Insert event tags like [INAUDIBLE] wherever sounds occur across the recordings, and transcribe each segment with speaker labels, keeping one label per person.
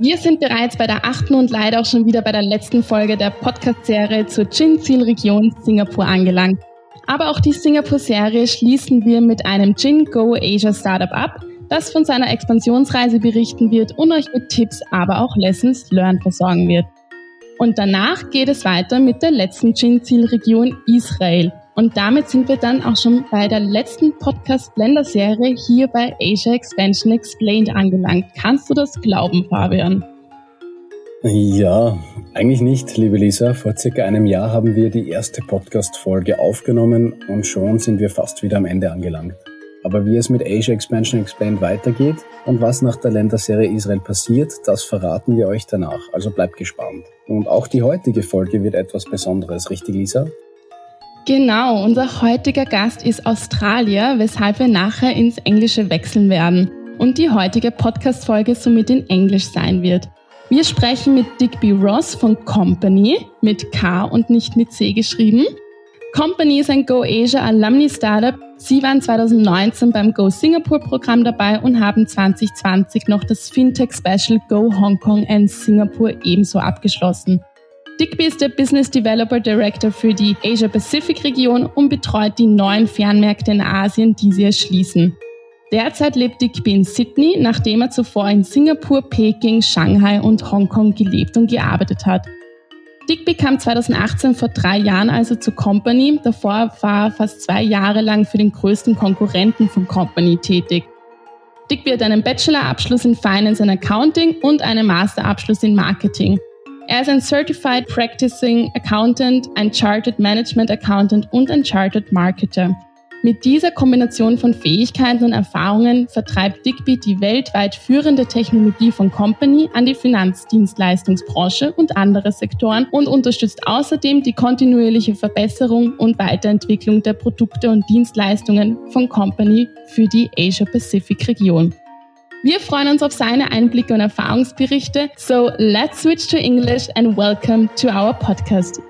Speaker 1: Wir sind bereits bei der achten und leider auch schon wieder bei der letzten Folge der Podcast-Serie zur Gin-Zielregion Singapur angelangt. Aber auch die Singapur-Serie schließen wir mit einem Gin Go Asia Startup ab, das von seiner Expansionsreise berichten wird und euch mit Tipps, aber auch Lessons learned versorgen wird. Und danach geht es weiter mit der letzten Gin-Zielregion Israel. Und damit sind wir dann auch schon bei der letzten Podcast-Blender-Serie hier bei Asia Expansion Explained angelangt. Kannst du das glauben, Fabian?
Speaker 2: Ja, eigentlich nicht, liebe Lisa. Vor circa einem Jahr haben wir die erste Podcast-Folge aufgenommen und schon sind wir fast wieder am Ende angelangt. Aber wie es mit Asia Expansion Explained weitergeht und was nach der Länderserie Israel passiert, das verraten wir euch danach. Also bleibt gespannt. Und auch die heutige Folge wird etwas Besonderes, richtig, Lisa?
Speaker 1: Genau, unser heutiger Gast ist Australier, weshalb wir nachher ins Englische wechseln werden und die heutige Podcast-Folge somit in Englisch sein wird. Wir sprechen mit Digby Ross von Company mit K und nicht mit C geschrieben. Company ist ein Go Asia Alumni Startup. Sie waren 2019 beim Go Singapore Programm dabei und haben 2020 noch das Fintech Special Go Hong Kong and Singapore ebenso abgeschlossen. Digby ist der Business Developer Director für die Asia-Pacific-Region und betreut die neuen Fernmärkte in Asien, die sie erschließen. Derzeit lebt Digby in Sydney, nachdem er zuvor in Singapur, Peking, Shanghai und Hongkong gelebt und gearbeitet hat. Digby kam 2018 vor drei Jahren also zur Company. Davor war er fast zwei Jahre lang für den größten Konkurrenten von Company tätig. Digby hat einen Bachelorabschluss in Finance and Accounting und einen Masterabschluss in Marketing. Er ist ein Certified Practicing Accountant, ein Chartered Management Accountant und ein Chartered Marketer. Mit dieser Kombination von Fähigkeiten und Erfahrungen vertreibt Digby die weltweit führende Technologie von Company an die Finanzdienstleistungsbranche und andere Sektoren und unterstützt außerdem die kontinuierliche Verbesserung und Weiterentwicklung der Produkte und Dienstleistungen von Company für die Asia-Pacific-Region. Wir freuen uns auf seine Einblicke und Erfahrungsberichte. So let's switch to English and welcome to our podcast.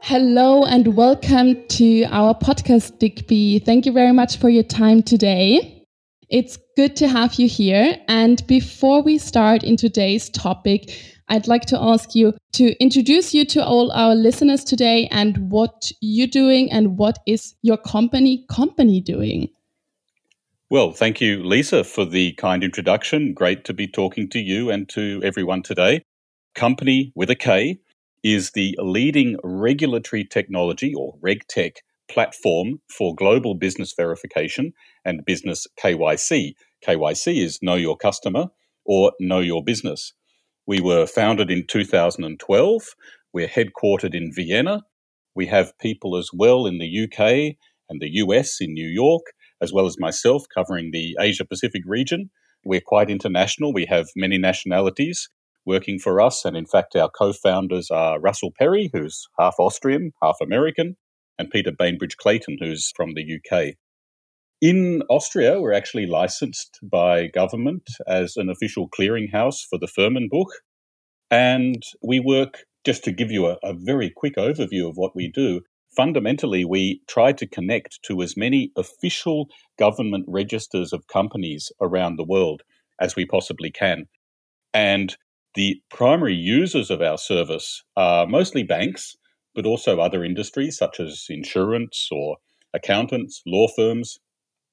Speaker 1: Hello and welcome to our podcast, Digby. Thank you very much for your time today. It's good to have you here. And before we start in today's topic, I'd like to ask you to introduce you to all our listeners today and what you're doing and what is your company Kompany doing.
Speaker 3: Well, thank you, Lisa, for the kind introduction. Great to be talking to you and to everyone today. Kompany with a K is the leading regulatory technology or RegTech platform for global business verification and business KYC. KYC is Know Your Customer or Know Your Business. We were founded in 2012. We're headquartered in Vienna. We have people as well in the UK and the US in New York as well as myself covering the Asia Pacific region. We're quite international. We have many nationalities working for us. And in fact, our co founders are Russell Perry, who's half Austrian, half American, and Peter Bainbridge Clayton, who's from the UK. In Austria, we're actually licensed by government as an official clearinghouse for the Firmenbuch. And we work, just to give you a, a very quick overview of what we do, fundamentally, we try to connect to as many official government registers of companies around the world as we possibly can. And the primary users of our service are mostly banks, but also other industries such as insurance or accountants, law firms,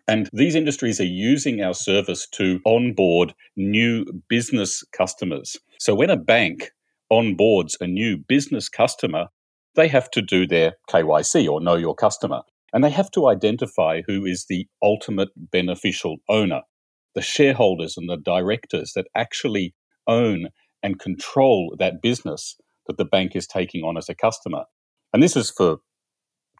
Speaker 3: And these industries are using our service to onboard new business customers. So when a bank onboards a new business customer, they have to do their KYC or know your customer. And they have to identify who is the ultimate beneficial owner, the shareholders and the directors that actually own and control that business that the bank is taking on as a customer. And this is for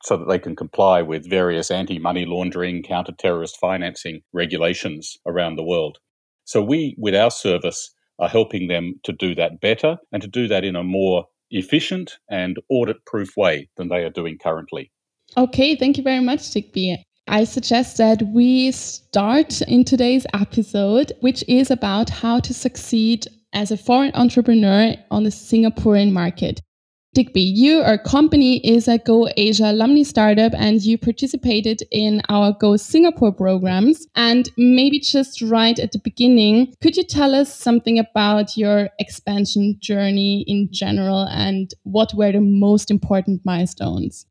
Speaker 3: so that they can comply with various anti money laundering, counter terrorist financing regulations around the world. So, we, with our service, are helping them to do that better and to do that in a more efficient and audit proof way than they are doing currently.
Speaker 1: Okay, thank you very much, Digby. I suggest that we start in today's episode, which is about how to succeed as a foreign entrepreneur on the Singaporean market. Digby, you, your company is a Go Asia alumni startup and you participated in our Go Singapore programs. And maybe just right at the beginning, could you tell us something about your expansion journey in general and what were the most important milestones?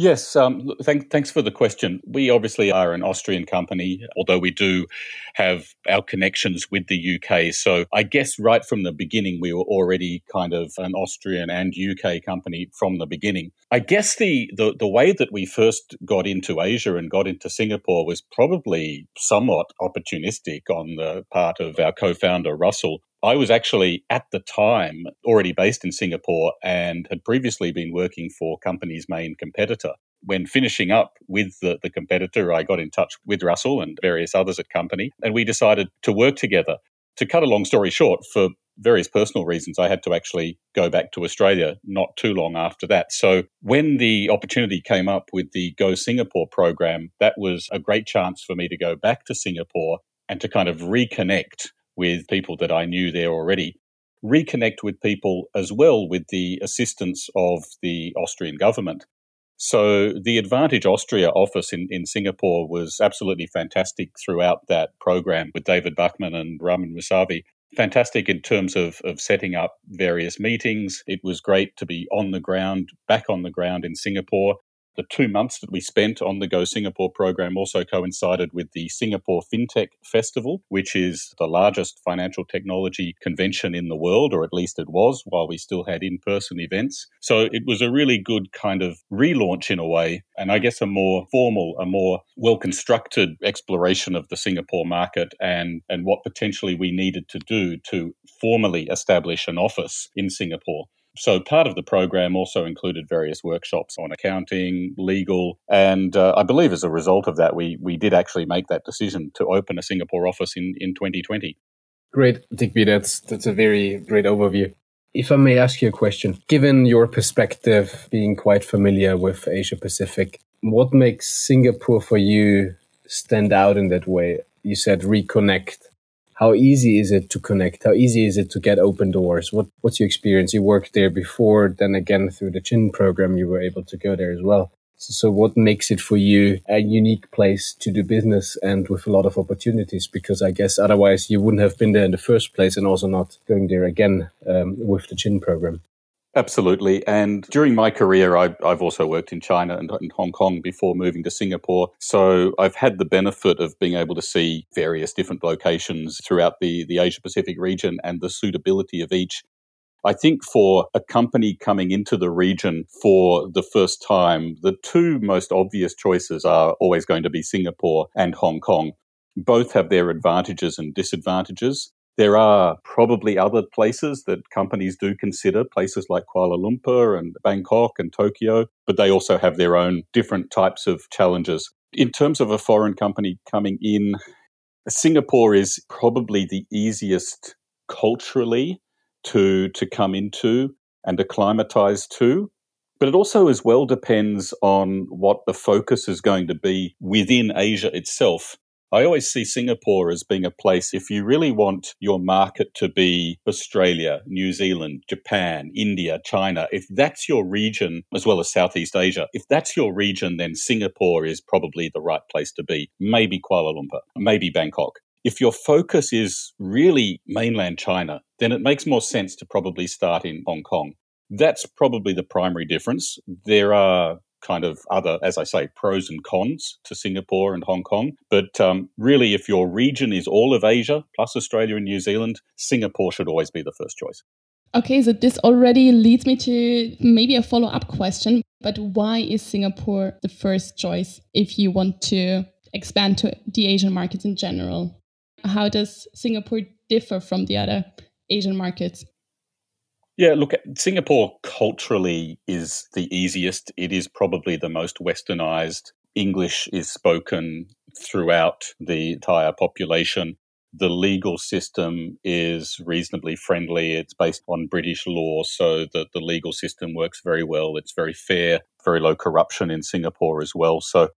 Speaker 3: Yes, um, thank, thanks for the question. We obviously are an Austrian company, although we do have our connections with the UK. So I guess right from the beginning, we were already kind of an Austrian and UK company from the beginning. I guess the, the, the way that we first got into Asia and got into Singapore was probably somewhat opportunistic on the part of our co founder, Russell. I was actually at the time already based in Singapore and had previously been working for Kompany's main competitor. When finishing up with the, the competitor, I got in touch with Russell and various others at Kompany, and we decided to work together. To cut a long story short, for various personal reasons, I had to actually go back to Australia not too long after that. So when the opportunity came up with the Go Singapore program, that was a great chance for me to go back to Singapore and to kind of reconnect with people that I knew there already, reconnect with people as well with the assistance of the Austrian government. So the Advantage Austria office in, in Singapore was absolutely fantastic throughout that program with David Bachman and Raman Musavi. Fantastic in terms of, of setting up various meetings. It was great to be on the ground, back on the ground in Singapore, the two months that we spent on the Go Singapore program also coincided with the Singapore FinTech Festival, which is the largest financial technology convention in the world, or at least it was while we still had in person events. So it was a really good kind of relaunch in a way, and I guess a more formal, a more well constructed exploration of the Singapore market and, and what potentially we needed to do to formally establish an office in Singapore. So part of the program also included various workshops on accounting, legal, and uh, I believe as a result of that, we we did actually make that decision to open a Singapore office in in 2020.
Speaker 2: Great, Digby. That's that's a very great overview. If I may ask you a question, given your perspective, being quite familiar with Asia Pacific, what makes Singapore for you stand out in that way? You said reconnect how easy is it to connect? How easy is it to get open doors? What what's your experience? You worked there before, then again through the Gin program, you were able to go there as well. So, so what makes it for you a unique place to do business and with a lot of opportunities? Because I guess otherwise you wouldn't have been there in the first place, and also not going there again um, with the Gin program.
Speaker 3: Absolutely. And during my career, I, have also worked in China and in Hong Kong before moving to Singapore. So I've had the benefit of being able to see various different locations throughout the, the Asia Pacific region and the suitability of each. I think for a company coming into the region for the first time, the two most obvious choices are always going to be Singapore and Hong Kong. Both have their advantages and disadvantages. There are probably other places that companies do consider, places like Kuala Lumpur and Bangkok and Tokyo, but they also have their own different types of challenges. In terms of a foreign company coming in, Singapore is probably the easiest culturally to, to come into and acclimatize to. But it also as well depends on what the focus is going to be within Asia itself. I always see Singapore as being a place, if you really want your market to be Australia, New Zealand, Japan, India, China, if that's your region, as well as Southeast Asia, if that's your region, then Singapore is probably the right place to be. Maybe Kuala Lumpur, maybe Bangkok. If your focus is really mainland China, then it makes more sense to probably start in Hong Kong. That's probably the primary difference. There are kind of other, as I say, pros and cons to Singapore and Hong Kong. But um, really, if your region is all of Asia plus Australia and New Zealand, Singapore should always be the first choice.
Speaker 1: Okay, so this already leads me to maybe a follow up question. But why is Singapore the first choice if you want to expand to the Asian markets in general? How does Singapore differ from the other Asian markets?
Speaker 3: Yeah, look, Singapore culturally is the easiest. It is probably the most westernized. English is spoken throughout the entire population. The legal system is reasonably friendly. It's based on British law, so that the legal system works very well. It's very fair, very low corruption in Singapore as well. So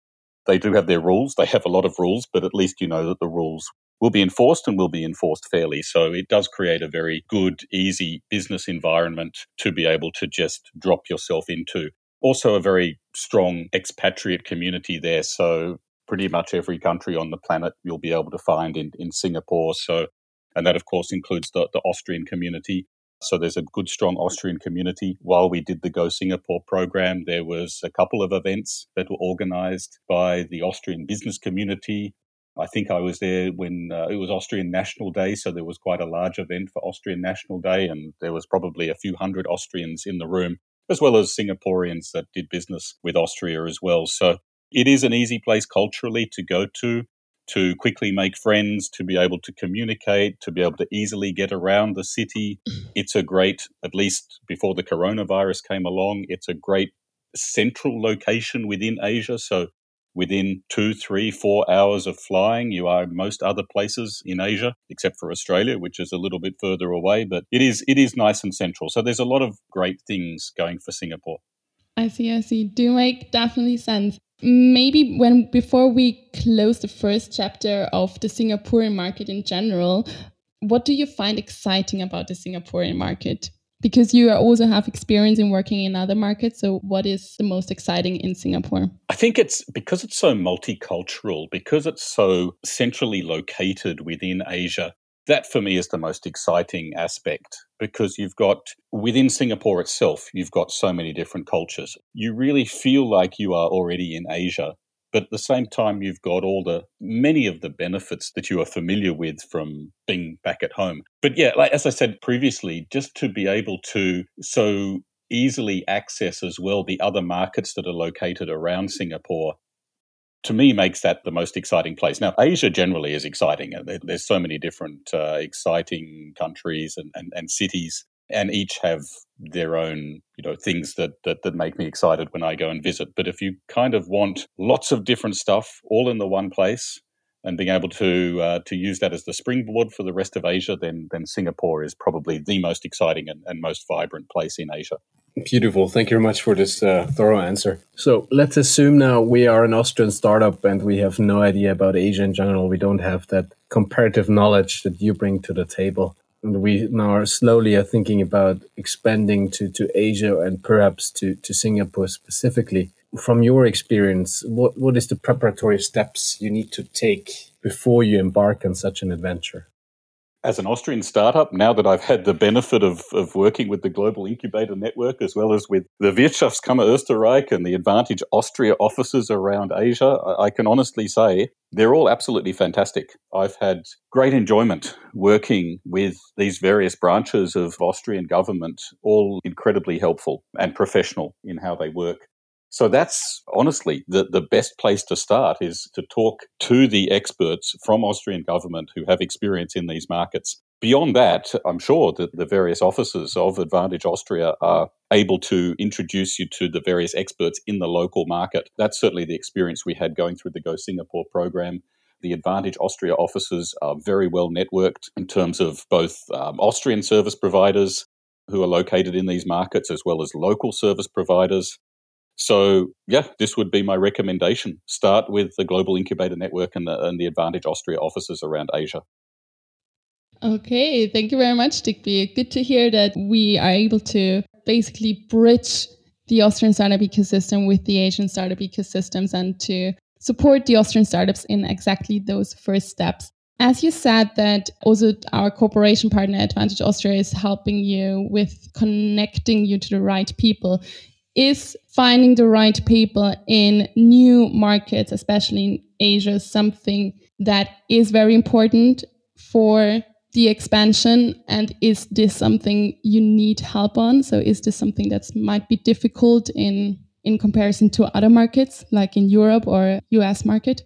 Speaker 3: they do have their rules. They have a lot of rules, but at least you know that the rules will be enforced and will be enforced fairly. So it does create a very good, easy business environment to be able to just drop yourself into. Also, a very strong expatriate community there. So pretty much every country on the planet you'll be able to find in, in Singapore. So, and that of course includes the, the Austrian community. So there's a good, strong Austrian community. While we did the Go Singapore program, there was a couple of events that were organized by the Austrian business community, I think I was there when uh, it was Austrian National Day, so there was quite a large event for Austrian National Day, and there was probably a few hundred Austrians in the room, as well as Singaporeans that did business with Austria as well. So it is an easy place culturally to go to, to quickly make friends, to be able to communicate, to be able to easily get around the city. [CLEARS THROAT] It's a great, at least before the coronavirus came along, it's a great central location within Asia. So within two, three, four hours of flying. You are most other places in Asia, except for Australia, which is a little bit further away. But it is it is nice and central. So there's a lot of great things going for Singapore.
Speaker 1: I see, I see. Do make definitely sense. Maybe when before we close the first chapter of the Singaporean market in general, what do you find exciting about the Singaporean market? Because you also have experience in working in other markets. So, what is the most exciting in Singapore?
Speaker 3: I think it's because it's so multicultural, because it's so centrally located within Asia. That for me is the most exciting aspect because you've got within Singapore itself, you've got so many different cultures. You really feel like you are already in Asia but at the same time you've got all the many of the benefits that you are familiar with from being back at home. But yeah like as i said previously just to be able to so easily access as well the other markets that are located around singapore to me makes that the most exciting place. Now asia generally is exciting there's so many different uh, exciting countries and, and, and cities and each have their own you know things that, that that make me excited when I go and visit. But if you kind of want lots of different stuff all in the one place and being able to uh, to use that as the springboard for the rest of Asia, then then Singapore is probably the most exciting and, and most vibrant place in Asia.
Speaker 2: Beautiful. Thank you very much for this uh, thorough answer. So let's assume now we are an Austrian startup and we have no idea about Asia in general. We don't have that comparative knowledge that you bring to the table and we now are slowly are thinking about expanding to, to Asia and perhaps to, to Singapore specifically. From your experience, what, what is the preparatory steps you need to take before you embark on such an adventure?
Speaker 3: As an Austrian startup, now that I've had the benefit of, of working with the Global Incubator Network as well as with the Wirtschaftskammer Österreich and the Advantage Austria offices around Asia, I can honestly say they're all absolutely fantastic. I've had great enjoyment working with these various branches of Austrian government, all incredibly helpful and professional in how they work. So that's honestly the, the best place to start is to talk to the experts from Austrian government who have experience in these markets. Beyond that, I'm sure that the various offices of Advantage Austria are able to introduce you to the various experts in the local market. That's certainly the experience we had going through the Go Singapore program. The Advantage Austria offices are very well networked in terms of both um, Austrian service providers who are located in these markets as well as local service providers so, yeah, this would be my recommendation. Start with the Global Incubator Network and the, and the Advantage Austria offices around Asia.
Speaker 1: Okay, thank you very much, Digby. Good to hear that we are able to basically bridge the Austrian startup ecosystem with the Asian startup ecosystems and to support the Austrian startups in exactly those first steps. As you said that also our cooperation partner Advantage Austria is helping you with connecting you to the right people is finding the right people in new markets, especially in Asia, something that is very important for the expansion? And is this something you need help on? So is this something that might be difficult in in comparison to other markets like in Europe or US market?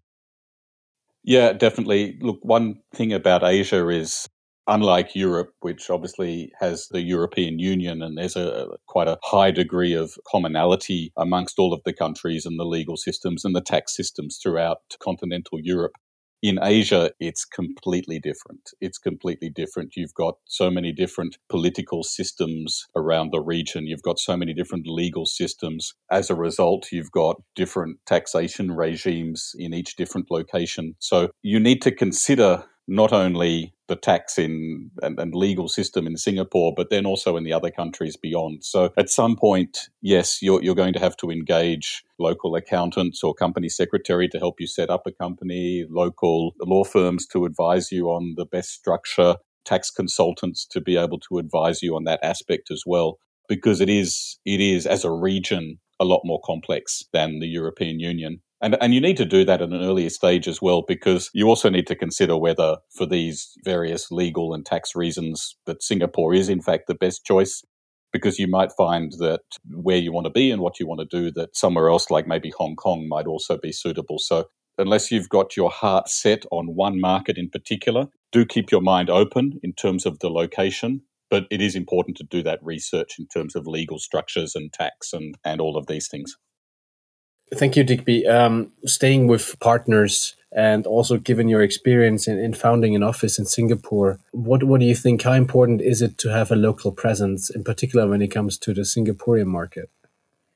Speaker 3: Yeah, definitely. Look, one thing about Asia is unlike Europe, which obviously has the European Union and there's a quite a high degree of commonality amongst all of the countries and the legal systems and the tax systems throughout continental Europe. In Asia, it's completely different. It's completely different. You've got so many different political systems around the region. You've got so many different legal systems. As a result, you've got different taxation regimes in each different location. So you need to consider not only the tax in and, and, legal system in Singapore, but then also in the other countries beyond. So at some point, yes, you're, you're going to have to engage local accountants or company secretary to help you set up a company, local law firms to advise you on the best structure, tax consultants to be able to advise you on that aspect as well. Because it is, it is as a region a lot more complex than the European Union. And, and you need to do that at an earlier stage as well, because you also need to consider whether, for these various legal and tax reasons, that Singapore is in fact the best choice. Because you might find that where you want to be and what you want to do, that somewhere else, like maybe Hong Kong, might also be suitable. So, unless you've got your heart set on one market in particular, do keep your mind open in terms of the location. But it is important to do that research in terms of legal structures and tax and, and all of these things.
Speaker 2: Thank you, Digby. Um, staying with partners and also given your experience in, in founding an office in Singapore, what, what do you think? How important is it to have a local presence, in particular when it comes to the Singaporean market?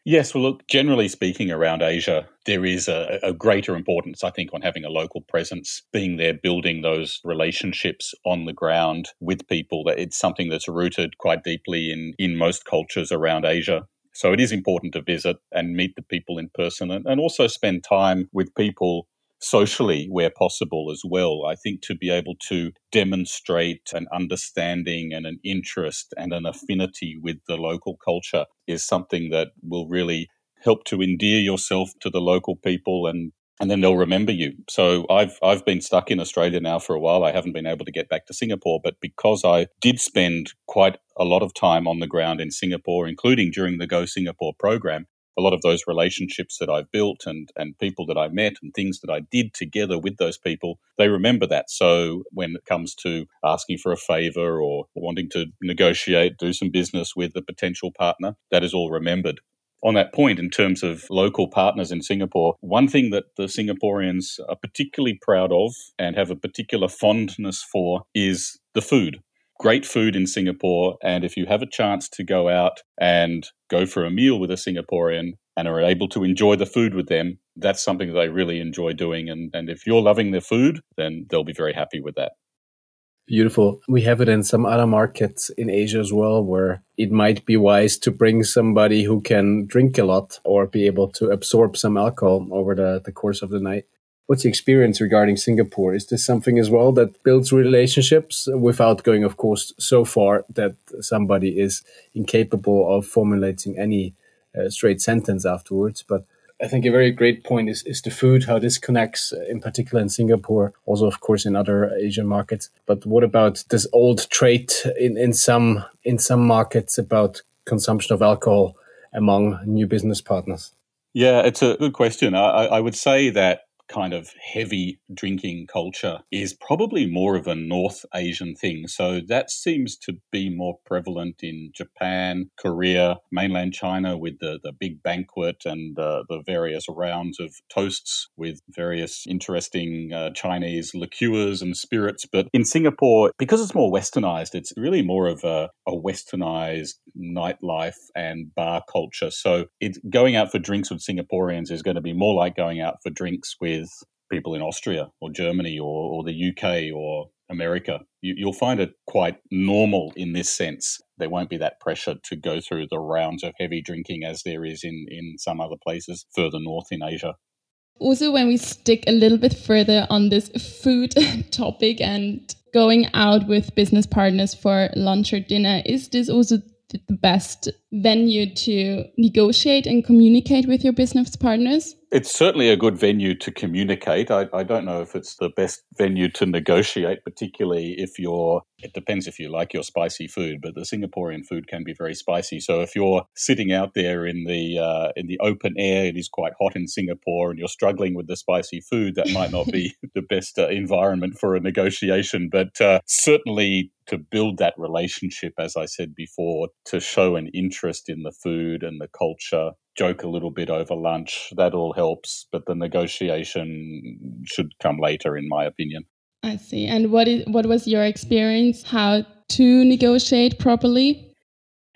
Speaker 3: Yes, well, look, generally speaking, around Asia, there is a, a, greater importance, I think, on having a local presence, being there, building those relationships on the ground with people. That it's something that's rooted quite deeply in in most cultures around Asia. So it is important to visit and meet the people in person and, and also spend time with people socially where possible as well. I think to be able to demonstrate an understanding and an interest and an affinity with the local culture is something that will really help to endear yourself to the local people and and then they'll remember you. So I've I've been stuck in Australia now for a while. I haven't been able to get back to Singapore, but because I did spend quite a lot of time on the ground in Singapore, including during the Go Singapore program, a lot of those relationships that I've built and and people that I met and things that I did together with those people, they remember that. So when it comes to asking for a favor or wanting to negotiate, do some business with a potential partner, that is all remembered on that point, in terms of local partners in Singapore, one thing that the Singaporeans are particularly proud of and have a particular fondness for is the food. Great food in Singapore. And if you have a chance to go out and go for a meal with a Singaporean and are able to enjoy the food with them, that's something that they really enjoy doing. And, and if you're loving their food, then they'll be very happy with that.
Speaker 2: Beautiful. We have it in some other markets in Asia as well, where it might be wise to bring somebody who can drink a lot or be able to absorb some alcohol over the, the course of the night. What's the experience regarding Singapore? Is this something as well that builds relationships without going, of course, so far that somebody is incapable of formulating any uh, straight sentence afterwards? But I think a very great point is, is the food, how this connects, uh, in particular in Singapore, also, of course, in other Asian markets. But what about this old trait in, in some in some markets about consumption of alcohol among new business partners?
Speaker 3: Yeah, it's a good question. I, I would say that kind of heavy drinking culture is probably more of a North Asian thing. So that seems to be more prevalent in Japan, Korea, mainland China with the, the big banquet and uh, the various rounds of toasts with various interesting uh, Chinese liqueurs and spirits. But in Singapore, because it's more westernized, it's really more of a, a westernized nightlife and bar culture. So it's going out for drinks with Singaporeans is going to be more like going out for drinks with with people in Austria or Germany or, or the UK or America. You, will find it quite normal in this sense. There won't be that pressure to go through the rounds of heavy drinking as there is in, in some other places further north in Asia.
Speaker 1: Also, when we stick a little bit further on this food [LAUGHS] topic and going out with business partners for lunch or dinner, is this also the best venue to negotiate and communicate with your business partners?
Speaker 3: It's certainly a good venue to communicate. I, I, don't know if it's the best venue to negotiate, particularly if you're, it depends if you like your spicy food, but the Singaporean food can be very spicy. So if you're sitting out there in the, uh, in the open air, it is quite hot in Singapore and you're struggling with the spicy food, that might not be [LAUGHS] the best uh, environment for a negotiation. But uh, certainly to build that relationship, as I said before, to show an interest in the food and the culture, joke a little bit over lunch, that all helps. But the negotiation should come later, in my opinion.
Speaker 1: I see. And what is what was your experience? How to negotiate properly?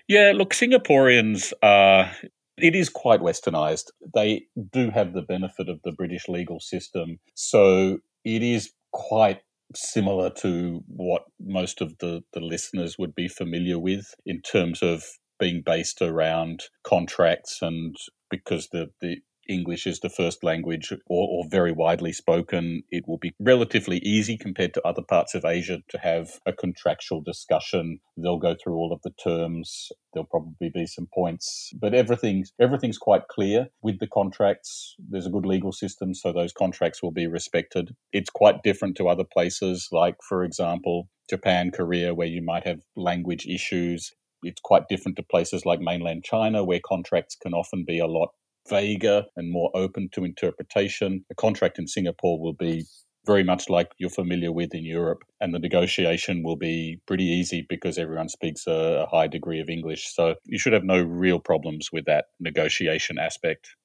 Speaker 3: Yeah, look, Singaporeans are. It is quite westernized. They do have the benefit of the British legal system. So it is quite similar to what most of the, the listeners would be familiar with in terms of being based around contracts and because the, the English is the first language or, or, very widely spoken, it will be relatively easy compared to other parts of Asia to have a contractual discussion. They'll go through all of the terms. There'll probably be some points, but everything's everything's quite clear with the contracts. There's a good legal system, so those contracts will be respected. It's quite different to other places, like for example, Japan, Korea, where you might have language issues it's quite different to places like mainland China, where contracts can often be a lot vaguer and more open to interpretation. A contract in Singapore will be very much like you're familiar with in Europe, and the negotiation will be pretty easy because everyone speaks a, high degree of English. So you should have no real problems with that negotiation aspect.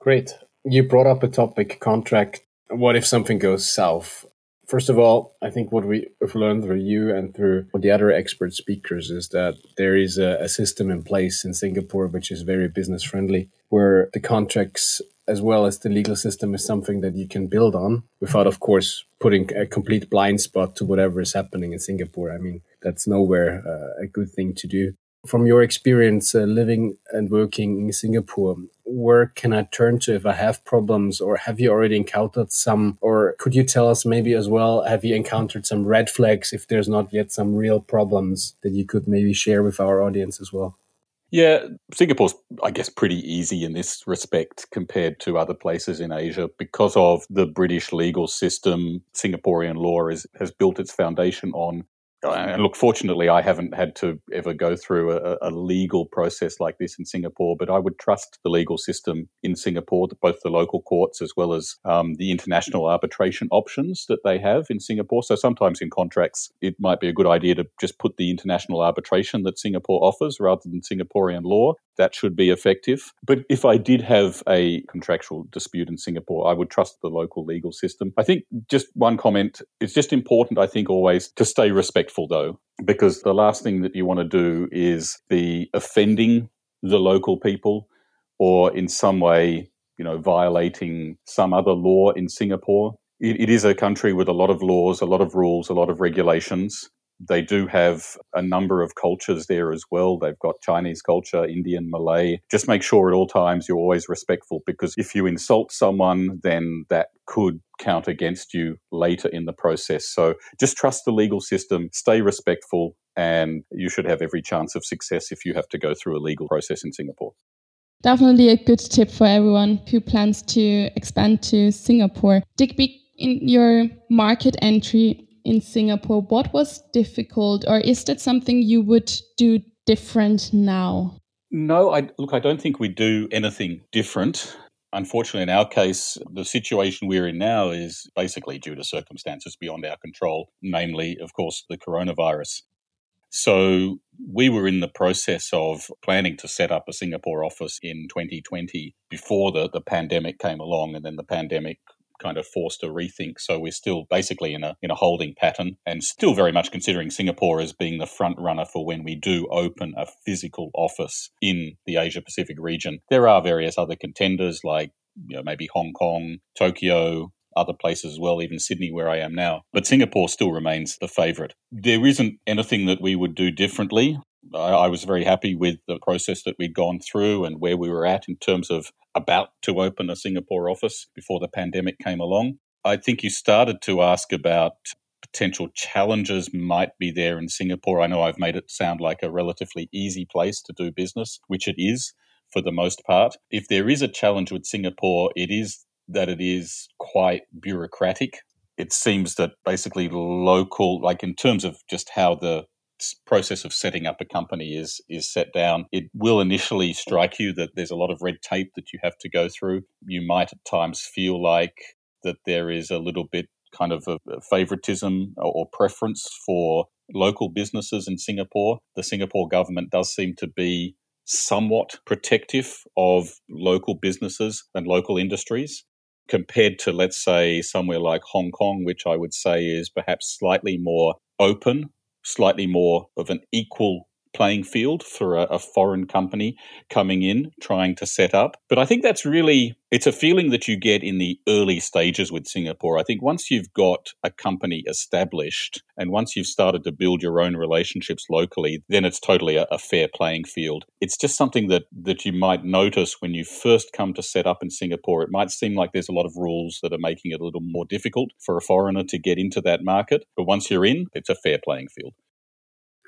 Speaker 2: Great. You brought up a topic contract. What if something goes south? First of all, I think what we have learned through you and through the other expert speakers is that there is a, a system in place in Singapore which is very business friendly, where the contracts as well as the legal system is something that you can build on without, of course, putting a complete blind spot to whatever is happening in Singapore. I mean, that's nowhere uh, a good thing to do. From your experience uh, living and working in Singapore, where can I turn to if I have problems, or have you already encountered some? Or could you tell us maybe as well, have you encountered some red flags if there's not yet some real problems that you could maybe share with our audience as well?
Speaker 3: Yeah, Singapore's, I guess, pretty easy in this respect compared to other places in Asia because of the British legal system. Singaporean law is, has built its foundation on and look, fortunately, I haven't had to ever go through a, a, legal process like this in Singapore, but I would trust the legal system in Singapore, both the local courts as well as um, the international arbitration options that they have in Singapore. So sometimes in contracts, it might be a good idea to just put the international arbitration that Singapore offers rather than Singaporean law that should be effective. But if I did have a contractual dispute in Singapore, I would trust the local legal system. I think just one comment it's just important, I think, always to stay respectful, though, because the last thing that you want to do is be offending the local people or in some way, you know, violating some other law in Singapore. it, it is a country with a lot of laws, a lot of rules, a lot of regulations. They do have a number of cultures there as well. They've got Chinese culture, Indian, Malay. Just make sure at all times you're always respectful because if you insult someone, then that could count against you later in the process. So just trust the legal system, stay respectful, and you should have every chance of success if you have to go through a legal process in Singapore.
Speaker 1: Definitely a good tip for everyone who plans to expand to Singapore. Digby, in your market entry, in Singapore, what was difficult, or is that something you would do different now?
Speaker 3: No, I look. I don't think we do anything different. Unfortunately, in our case, the situation we're in now is basically due to circumstances beyond our control, namely, of course, the coronavirus. So we were in the process of planning to set up a Singapore office in 2020 before the, the pandemic came along, and then the pandemic kind of forced a rethink. So we're still basically in a in a holding pattern and still very much considering Singapore as being the front runner for when we do open a physical office in the Asia Pacific region. There are various other contenders like you know, maybe Hong Kong, Tokyo, other places as well, even Sydney, where I am now. But Singapore still remains the favourite. There isn't anything that we would do differently. I, I, was very happy with the process that we'd gone through and where we were at in terms of about to open a Singapore office before the pandemic came along. I think you started to ask about potential challenges might be there in Singapore. I know I've made it sound like a relatively easy place to do business, which it is for the most part. If there is a challenge with Singapore, it is that it is quite bureaucratic. It seems that basically local, like in terms of just how the process of setting up a company is is set down, it will initially strike you that there's a lot of red tape that you have to go through. You might at times feel like that there is a little bit kind of a, favoritism or preference for local businesses in Singapore. The Singapore government does seem to be somewhat protective of local businesses and local industries compared to, let's say, somewhere like Hong Kong, which I would say is perhaps slightly more open, slightly more of an equal playing field for a, a, foreign company coming in trying to set up. But I think that's really it's a feeling that you get in the early stages with Singapore. I think once you've got a company established and once you've started to build your own relationships locally, then it's totally a, a fair playing field. It's just something that that you might notice when you first come to set up in Singapore. It might seem like there's a lot of rules that are making it a little more difficult for a foreigner to get into that market, but once you're in, it's a fair playing field.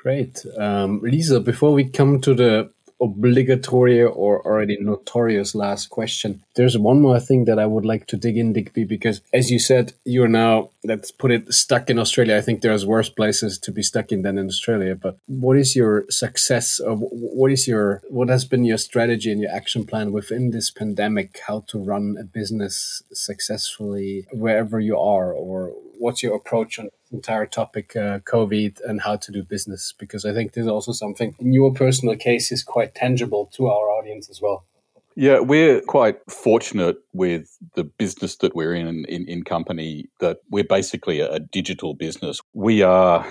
Speaker 2: Great. Um, Lisa, before we come to the obligatory or already notorious last question, there's one more thing that I would like to dig in, Digby, because as you said, you're now, let's put it, stuck in Australia. I think there's worse places to be stuck in than in Australia. But what is your success? Of, what is your, what has been your strategy and your action plan within this pandemic? How to run a business successfully wherever you are? Or what's your approach on entire topic, uh, COVID, and how to do business, because I think there's also something in your personal case is quite tangible to our audience as well.
Speaker 3: Yeah, we're quite fortunate with the business that we're in, in, in Kompany that we're basically a, a digital business. We are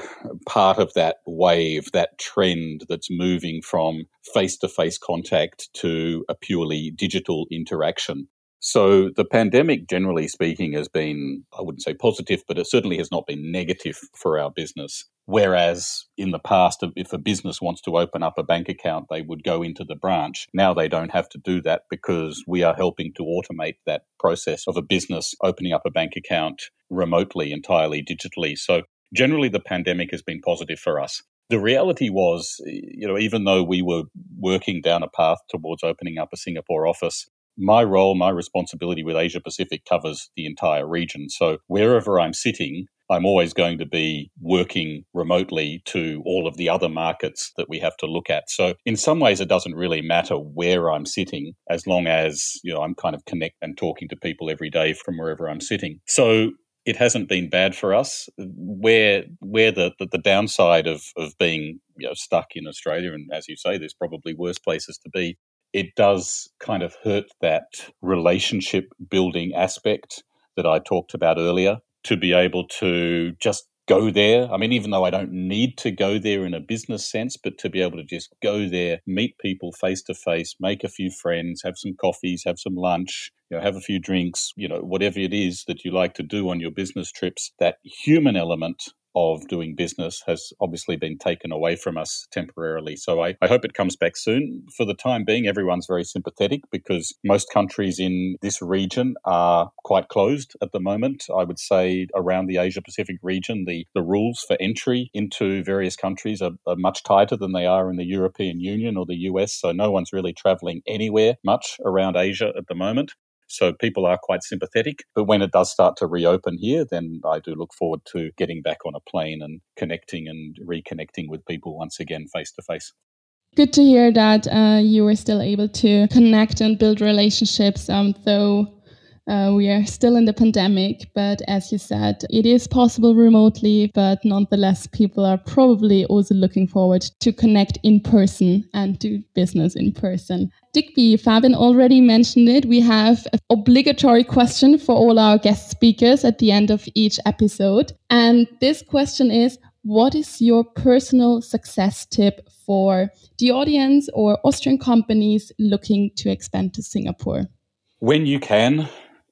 Speaker 3: part of that wave, that trend that's moving from face to face contact to a purely digital interaction. So the pandemic, generally speaking, has been, I wouldn't say positive, but it certainly has not been negative for our business. Whereas in the past, if a business wants to open up a bank account, they would go into the branch. Now they don't have to do that because we are helping to automate that process of a business opening up a bank account remotely, entirely digitally. So generally, the pandemic has been positive for us. The reality was, you know, even though we were working down a path towards opening up a Singapore office, my role, my responsibility with Asia Pacific covers the entire region. So wherever I'm sitting, I'm always going to be working remotely to all of the other markets that we have to look at. So in some ways, it doesn't really matter where I'm sitting as long as, you know, I'm kind of connect and talking to people every day from wherever I'm sitting. So it hasn't been bad for us. Where where the, the, the downside of, of being you know, stuck in Australia, and as you say, there's probably worse places to be, it does kind of hurt that relationship building aspect that I talked about earlier to be able to just go there. I mean, even though I don't need to go there in a business sense, but to be able to just go there, meet people face to face, make a few friends, have some coffees, have some lunch, you know, have a few drinks, you know, whatever it is that you like to do on your business trips, that human element of doing business has obviously been taken away from us temporarily. So I, I, hope it comes back soon. For the time being, everyone's very sympathetic because most countries in this region are quite closed at the moment. I would say around the Asia Pacific region, the, the rules for entry into various countries are, are much tighter than they are in the European Union or the US. So no one's really traveling anywhere much around Asia at the moment. So people are quite sympathetic. But when it does start to reopen here, then I do look forward to getting back on a plane and connecting and reconnecting with people once again face to face.
Speaker 1: Good to hear that uh, you were still able to connect and build relationships, um, though uh, we are still in the pandemic, but as you said, it is possible remotely, but nonetheless, people are probably also looking forward to connect in person and do business in person. Digby, Fabian already mentioned it. We have an obligatory question for all our guest speakers at the end of each episode. And this question is What is your personal success tip for the audience or Austrian companies looking to expand to Singapore?
Speaker 3: When you can,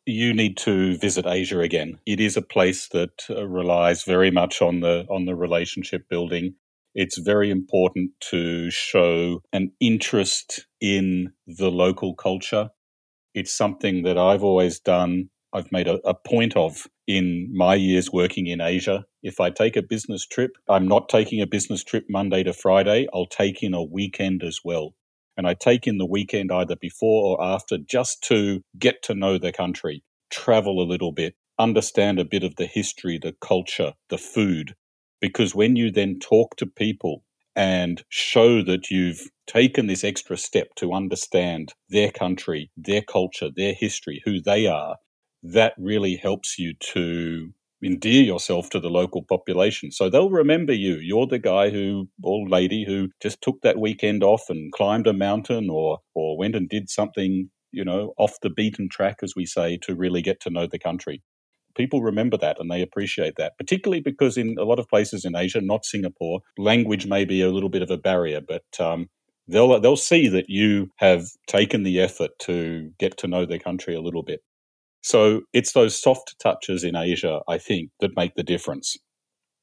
Speaker 3: you need to visit Asia again. It is a place that uh, relies very much on the on the relationship building. It's very important to show an interest in the local culture. It's something that I've always done I've made a, a, point of in my years working in Asia. If I take a business trip, I'm not taking a business trip Monday to Friday. I'll take in a weekend as well. And I take in the weekend either before or after just to get to know the country, travel a little bit, understand a bit of the history, the culture, the food. Because when you then talk to people and show that you've taken this extra step to understand their country, their culture, their history, who they are, that really helps you to endear yourself to the local population. So they'll remember you. You're the guy who or lady who just took that weekend off and climbed a mountain or or went and did something, you know, off the beaten track as we say to really get to know the country. People remember that and they appreciate that, particularly because in a lot of places in Asia, not Singapore, language may be a little bit of a barrier, but um, they'll they'll see that you have taken the effort to get to know their country a little bit. So it's those soft touches in Asia, I think, that make the difference.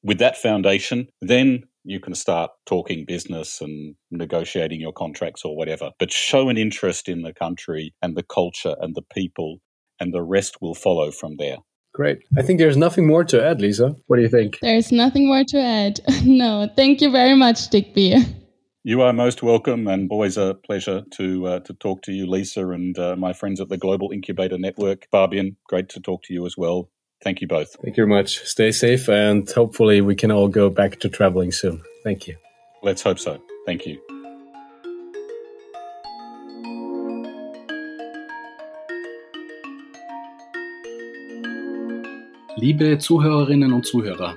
Speaker 3: With that foundation, then you can start talking business and negotiating your contracts or whatever. But show an interest in the country and the culture and the people, and the rest will follow from there.
Speaker 2: Great. I think there's nothing more to add, Lisa. What do you think?
Speaker 1: There's nothing more to add. [LAUGHS] no, thank you very much, Digby.
Speaker 3: You are most welcome, and always a pleasure to uh, to talk to you, Lisa, and uh, my friends at the Global Incubator Network. Fabian, great to talk to you as well. Thank you both.
Speaker 2: Thank you very much. Stay safe, and hopefully we can all go back to traveling soon. Thank you.
Speaker 3: Let's hope so. Thank you.
Speaker 4: Liebe Zuhörerinnen und Zuhörer,